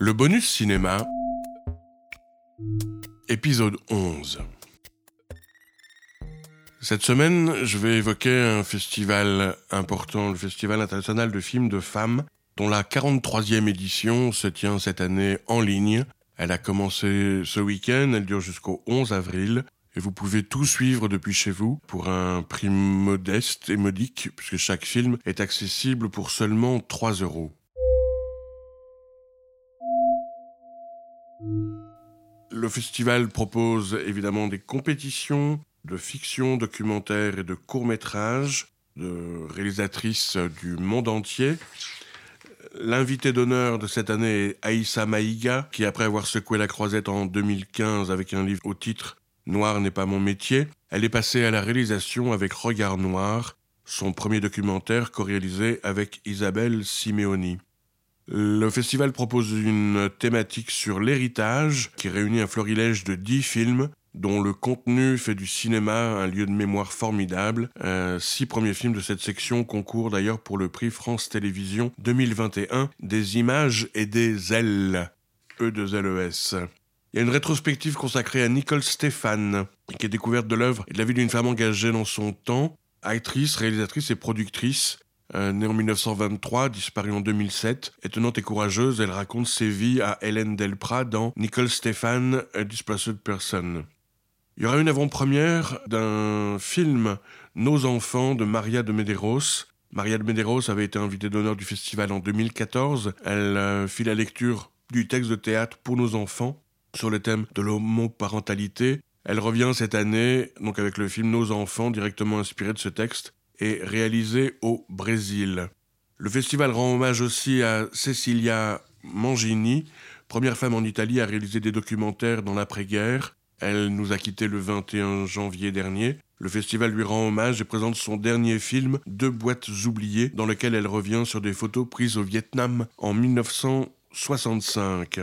Le bonus cinéma, épisode 11. Cette semaine, je vais évoquer un festival important, le Festival international de films de femmes, dont la 43e édition se tient cette année en ligne. Elle a commencé ce week-end, elle dure jusqu'au 11 avril, et vous pouvez tout suivre depuis chez vous pour un prix modeste et modique, puisque chaque film est accessible pour seulement 3 euros. Le festival propose évidemment des compétitions de fiction, documentaire et de courts-métrages de réalisatrices du monde entier. L'invité d'honneur de cette année est Aïssa Maïga, qui après avoir secoué la croisette en 2015 avec un livre au titre Noir n'est pas mon métier, elle est passée à la réalisation avec Regard Noir, son premier documentaire co-réalisé avec Isabelle Simeoni. Le festival propose une thématique sur l'héritage qui réunit un florilège de dix films dont le contenu fait du cinéma un lieu de mémoire formidable. Euh, six premiers films de cette section concourent d'ailleurs pour le prix France Télévisions 2021 des images et des ailes. E de LES. Il y a une rétrospective consacrée à Nicole Stéphane, qui est découverte de l'œuvre et de la vie d'une femme engagée dans son temps, actrice, réalisatrice et productrice. Euh, née en 1923, disparue en 2007, étonnante et courageuse, elle raconte ses vies à Hélène Delprat dans Nicole Stéphane, A Displaced Person. Il y aura une avant-première d'un film Nos enfants de Maria de Medeiros. Maria de Medeiros avait été invitée d'honneur du festival en 2014. Elle euh, fit la lecture du texte de théâtre pour nos enfants sur le thème de l'homoparentalité. Elle revient cette année donc avec le film Nos enfants, directement inspiré de ce texte, et réalisé au Brésil. Le festival rend hommage aussi à Cecilia Mangini, première femme en Italie à réaliser des documentaires dans l'après-guerre. Elle nous a quittés le 21 janvier dernier. Le festival lui rend hommage et présente son dernier film, Deux boîtes oubliées, dans lequel elle revient sur des photos prises au Vietnam en 1965.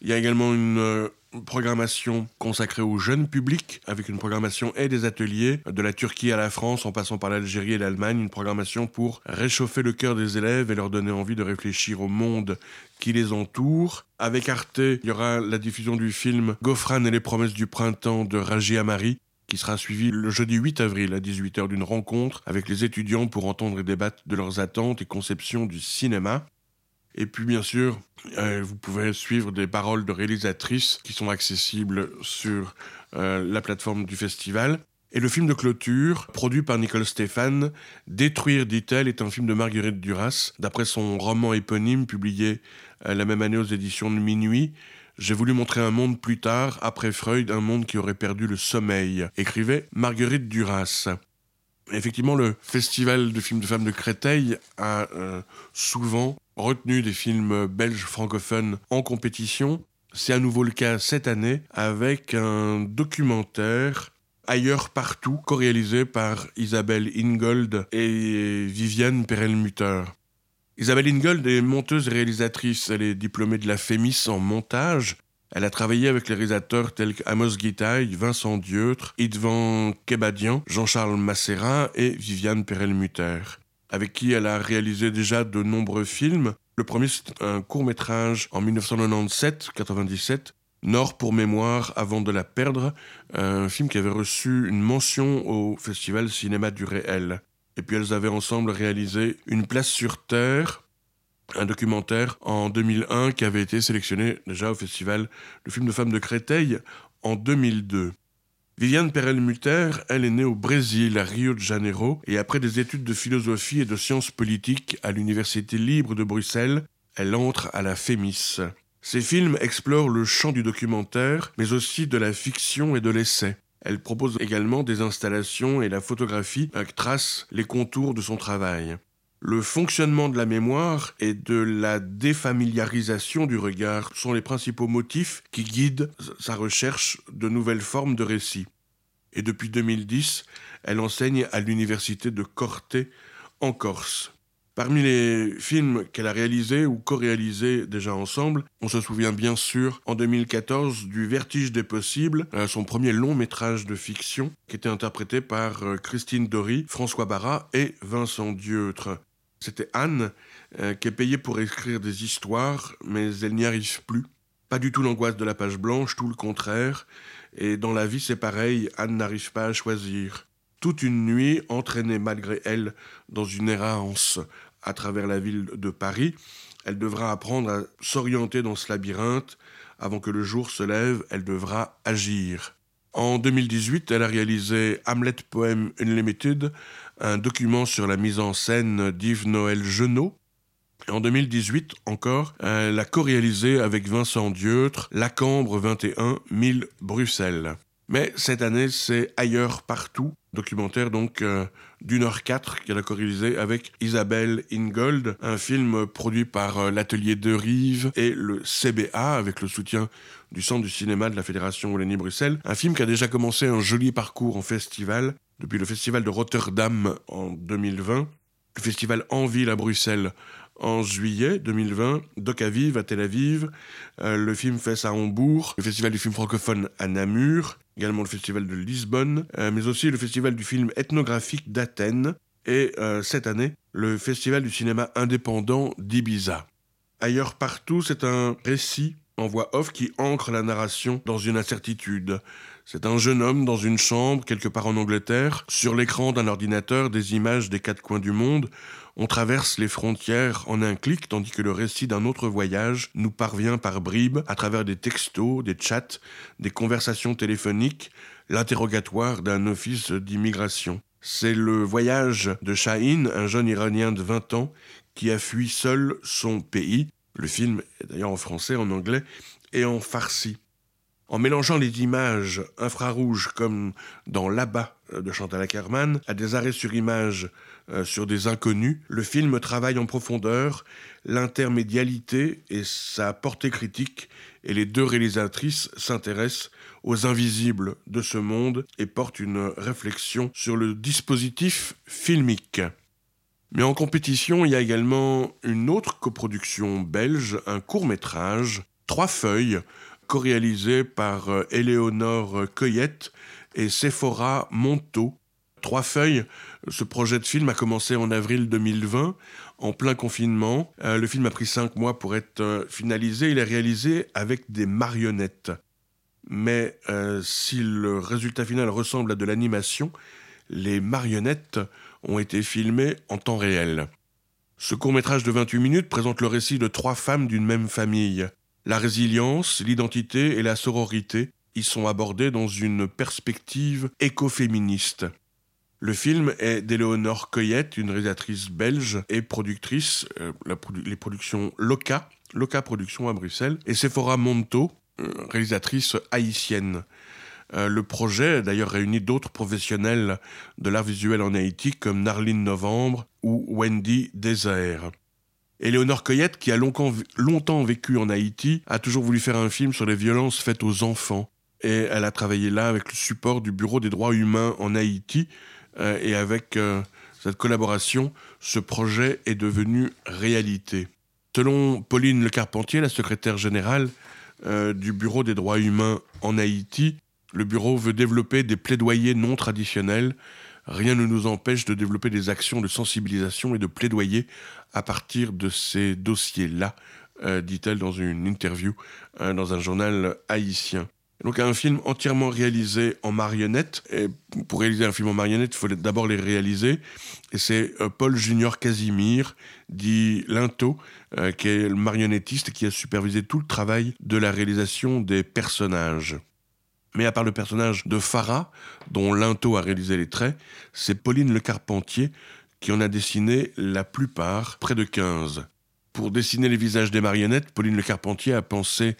Il y a également une euh, programmation consacrée au jeune public, avec une programmation et des ateliers, de la Turquie à la France, en passant par l'Algérie et l'Allemagne, une programmation pour réchauffer le cœur des élèves et leur donner envie de réfléchir au monde qui les entoure. Avec Arte, il y aura la diffusion du film Gofran et les promesses du printemps de Raji Amari, qui sera suivi le jeudi 8 avril à 18h d'une rencontre avec les étudiants pour entendre et débattre de leurs attentes et conceptions du cinéma. Et puis bien sûr, euh, vous pouvez suivre des paroles de réalisatrices qui sont accessibles sur euh, la plateforme du festival. Et le film de clôture, produit par Nicole Stéphane, Détruire, dit-elle, est un film de Marguerite Duras, d'après son roman éponyme publié euh, la même année aux éditions de Minuit. J'ai voulu montrer un monde plus tard, après Freud, un monde qui aurait perdu le sommeil, écrivait Marguerite Duras. Effectivement, le festival de films de femmes de Créteil a souvent retenu des films belges francophones en compétition. C'est à nouveau le cas cette année avec un documentaire Ailleurs partout, co-réalisé par Isabelle Ingold et Viviane Perelmutter. Isabelle Ingold est monteuse et réalisatrice. Elle est diplômée de la FEMIS en montage. Elle a travaillé avec les réalisateurs tels qu'Amos Guitaille, Vincent Dieutre, Idvan Kebadian, Jean-Charles Masséra et Viviane Perelmutter avec qui elle a réalisé déjà de nombreux films. Le premier, c'est un court métrage en 1997-97, Nord pour mémoire avant de la perdre, un film qui avait reçu une mention au Festival Cinéma du Réel. Et puis elles avaient ensemble réalisé Une place sur Terre, un documentaire en 2001 qui avait été sélectionné déjà au Festival de film de femmes de Créteil en 2002. Viviane Perelmutter, elle est née au Brésil, à Rio de Janeiro, et après des études de philosophie et de sciences politiques à l'Université libre de Bruxelles, elle entre à la FEMIS. Ses films explorent le champ du documentaire, mais aussi de la fiction et de l'essai. Elle propose également des installations et la photographie qui trace les contours de son travail. Le fonctionnement de la mémoire et de la défamiliarisation du regard sont les principaux motifs qui guident sa recherche de nouvelles formes de récits. Et depuis 2010, elle enseigne à l'université de Corte en Corse. Parmi les films qu'elle a réalisés ou co-réalisés déjà ensemble, on se souvient bien sûr en 2014 du Vertige des possibles, euh, son premier long métrage de fiction qui était interprété par euh, Christine Dory, François Barra et Vincent Dieutre. C'était Anne euh, qui est payée pour écrire des histoires, mais elle n'y arrive plus. Pas du tout l'angoisse de la page blanche, tout le contraire. Et dans la vie, c'est pareil, Anne n'arrive pas à choisir. Toute une nuit, entraînée malgré elle dans une errance à travers la ville de Paris, elle devra apprendre à s'orienter dans ce labyrinthe. Avant que le jour se lève, elle devra agir. En 2018, elle a réalisé Hamlet Poem Unlimited, un document sur la mise en scène d'Yves Noël Genot. En 2018 encore, elle a co-réalisé avec Vincent Dieutre La Cambre 21 1000 Bruxelles. Mais cette année, c'est Ailleurs partout, documentaire donc euh, d'une heure quatre qu'elle a co-réalisé avec Isabelle Ingold, un film produit par euh, l'Atelier de Rive et le CBA avec le soutien du Centre du cinéma de la Fédération Wallonie-Bruxelles. Un film qui a déjà commencé un joli parcours en festival, depuis le festival de Rotterdam en 2020, le festival En Ville à Bruxelles en juillet 2020, Doc Aviv à Tel Aviv, euh, le film Fesse à Hambourg, le festival du film francophone à Namur, également le festival de Lisbonne, euh, mais aussi le festival du film ethnographique d'Athènes, et euh, cette année, le festival du cinéma indépendant d'Ibiza. Ailleurs partout, c'est un récit en voix off qui ancre la narration dans une incertitude. C'est un jeune homme dans une chambre, quelque part en Angleterre, sur l'écran d'un ordinateur des images des quatre coins du monde. On traverse les frontières en un clic, tandis que le récit d'un autre voyage nous parvient par bribes à travers des textos, des chats, des conversations téléphoniques, l'interrogatoire d'un office d'immigration. C'est le voyage de Shahin, un jeune Iranien de 20 ans, qui a fui seul son pays le film est d'ailleurs en français, en anglais et en farsi. En mélangeant les images infrarouges comme dans Là-bas de Chantal Ackerman à des arrêts sur image euh, sur des inconnus, le film travaille en profondeur l'intermédialité et sa portée critique et les deux réalisatrices s'intéressent aux invisibles de ce monde et portent une réflexion sur le dispositif filmique. Mais en compétition, il y a également une autre coproduction belge, un court métrage, Trois feuilles, co-réalisé par euh, Éléonore Cueillette et Sephora Monteau. Trois feuilles, ce projet de film a commencé en avril 2020, en plein confinement. Euh, le film a pris cinq mois pour être euh, finalisé. Il est réalisé avec des marionnettes. Mais si le résultat final ressemble à de l'animation, les marionnettes ont été filmés en temps réel. Ce court métrage de 28 minutes présente le récit de trois femmes d'une même famille. La résilience, l'identité et la sororité y sont abordées dans une perspective écoféministe. Le film est d'Éléonore Coyette, une réalisatrice belge et productrice, euh, les productions Loca, Loca Productions à Bruxelles, et Sephora Monto, euh, réalisatrice haïtienne. Euh, le projet a d'ailleurs réuni d'autres professionnels de l'art visuel en Haïti comme Narline Novembre ou Wendy Désert. Éléonore Coyette, qui a longtemps, vécu en Haïti, a toujours voulu faire un film sur les violences faites aux enfants. Et elle a travaillé là avec le support du Bureau des droits humains en Haïti. Euh, et avec euh, cette collaboration, ce projet est devenu réalité. Selon Pauline Le Carpentier, la secrétaire générale du Bureau des droits humains en Haïti, le bureau veut développer des plaidoyers non traditionnels. Rien ne nous empêche de développer des actions de sensibilisation et de plaidoyer à partir de ces dossiers-là, euh, dit-elle dans une interview euh, dans un journal haïtien. Donc un film entièrement réalisé en marionnette. Et pour réaliser un film en marionnette, il faut d'abord les réaliser. Et c'est euh, Paul Junior Casimir, dit Linto, qui est le marionnettiste qui a supervisé tout le travail de la réalisation des personnages. Mais à part le personnage de Farah, dont Linto a réalisé les traits, c'est Pauline Le Carpentier qui en a dessiné la plupart, près de 15. Pour dessiner les visages des marionnettes, Pauline Le Carpentier a pensé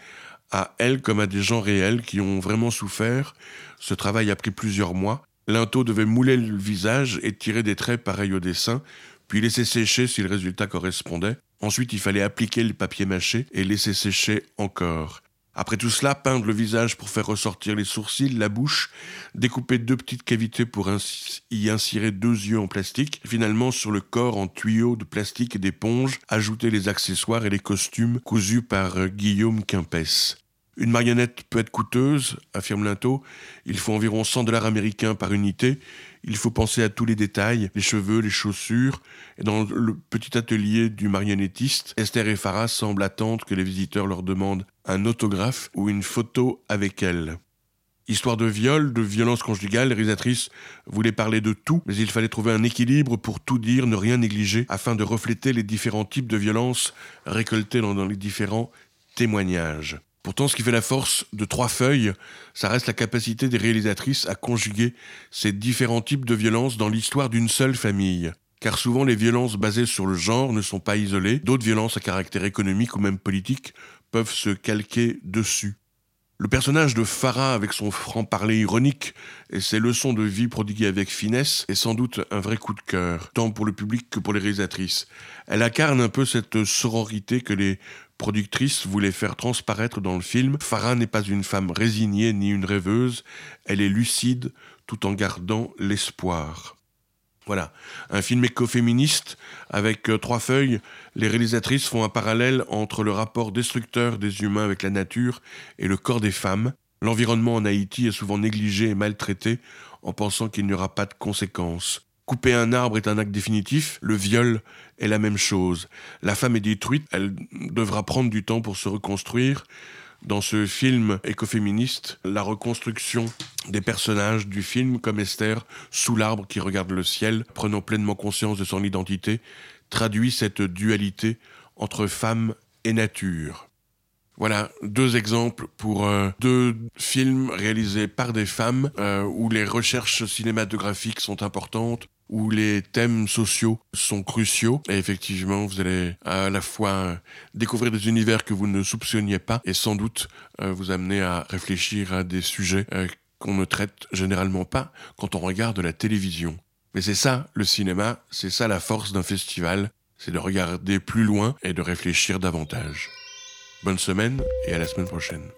à elle comme à des gens réels qui ont vraiment souffert. Ce travail a pris plusieurs mois. Linto devait mouler le visage et tirer des traits pareils au dessin, puis laisser sécher si le résultat correspondait. Ensuite, il fallait appliquer le papier mâché et laisser sécher encore. Après tout cela, peindre le visage pour faire ressortir les sourcils, la bouche, découper deux petites cavités pour y insérer deux yeux en plastique, finalement sur le corps en tuyaux de plastique et d'éponge, ajouter les accessoires et les costumes cousus par euh, Guillaume Quimpès. Une marionnette peut être coûteuse, affirme Linto. Il faut environ 100 dollars américains par unité. Il faut penser à tous les détails, les cheveux, les chaussures. Et dans le petit atelier du marionnettiste, Esther et Farah semblent attendre que les visiteurs leur demandent un autographe ou une photo avec elle. Histoire de viol, de violence conjugale, les réalisatrices parler de tout, mais il fallait trouver un équilibre pour tout dire, ne rien négliger, afin de refléter les différents types de violences récoltées dans les différents témoignages. Pourtant, ce qui fait la force de trois feuilles, ça reste la capacité des réalisatrices à conjuguer ces différents types de violences dans l'histoire d'une seule famille. Car souvent, les violences basées sur le genre ne sont pas isolées, d'autres violences à caractère économique ou même politique peuvent se calquer dessus. Le personnage de Farah, avec son franc-parler ironique et ses leçons de vie prodiguées avec finesse, est sans doute un vrai coup de cœur, tant pour le public que pour les réalisatrices. Elle incarne un peu cette sororité que les productrices voulaient faire transparaître dans le film. Farah n'est pas une femme résignée ni une rêveuse, elle est lucide tout en gardant l'espoir. Voilà, un film écoféministe avec euh, trois feuilles. Les réalisatrices font un parallèle entre le rapport destructeur des humains avec la nature et le corps des femmes. L'environnement en Haïti est souvent négligé et maltraité en pensant qu'il n'y aura pas de conséquences. Couper un arbre est un acte définitif, le viol est la même chose. La femme est détruite, elle devra prendre du temps pour se reconstruire. Dans ce film écoféministe, la reconstruction des personnages du film, comme Esther, sous l'arbre qui regarde le ciel, prenant pleinement conscience de son identité, traduit cette dualité entre femme et nature. Voilà deux exemples pour euh, deux films réalisés par des femmes euh, où les recherches cinématographiques sont importantes, où les thèmes sociaux sont cruciaux. Et effectivement, vous allez à la fois découvrir des univers que vous ne soupçonniez pas et sans doute euh, vous amener à réfléchir à des sujets euh, qu'on ne traite généralement pas quand on regarde la télévision. Mais c'est ça le cinéma, c'est ça la force d'un festival, c'est de regarder plus loin et de réfléchir davantage. Bonne semaine et à la semaine prochaine.